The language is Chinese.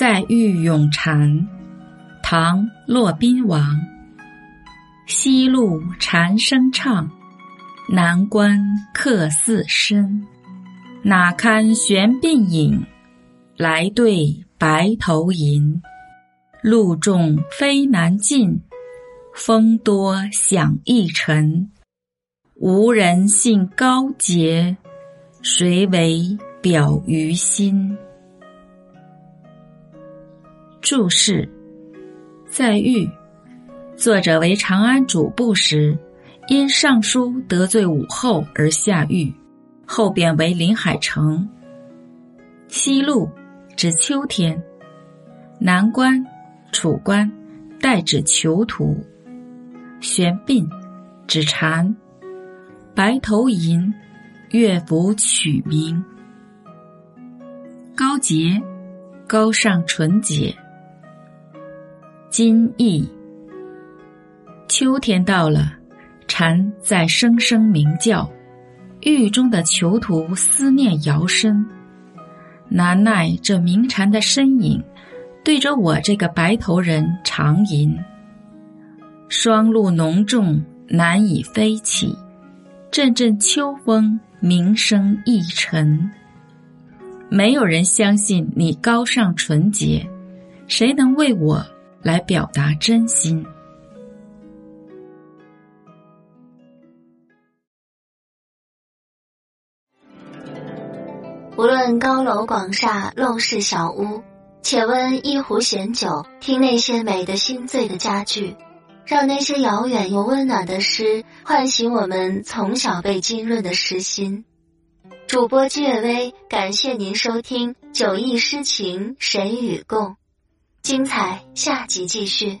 在狱咏蝉，唐·骆宾王。西路蝉声唱，南关客似深。哪堪悬鬓影，来对白头吟。路重飞难进，风多响易沉。无人信高洁，谁为表于心？注释：在狱，作者为长安主簿时，因上书得罪武后而下狱，后贬为临海城。西路指秋天，南关、楚关代指囚徒。悬鬓指蝉，白头吟乐府曲名。高洁，高尚纯洁。今意。秋天到了，蝉在声声鸣叫，狱中的囚徒思念摇身，难耐这鸣蝉的身影，对着我这个白头人长吟。霜露浓重，难以飞起，阵阵秋风，鸣声一沉。没有人相信你高尚纯洁，谁能为我？来表达真心。无论高楼广厦、陋室小屋，且温一壶闲酒，听那些美的心醉的佳句，让那些遥远又温暖的诗唤醒我们从小被浸润的诗心。主播季月薇，感谢您收听《酒意诗情谁与共》。精彩，下集继续。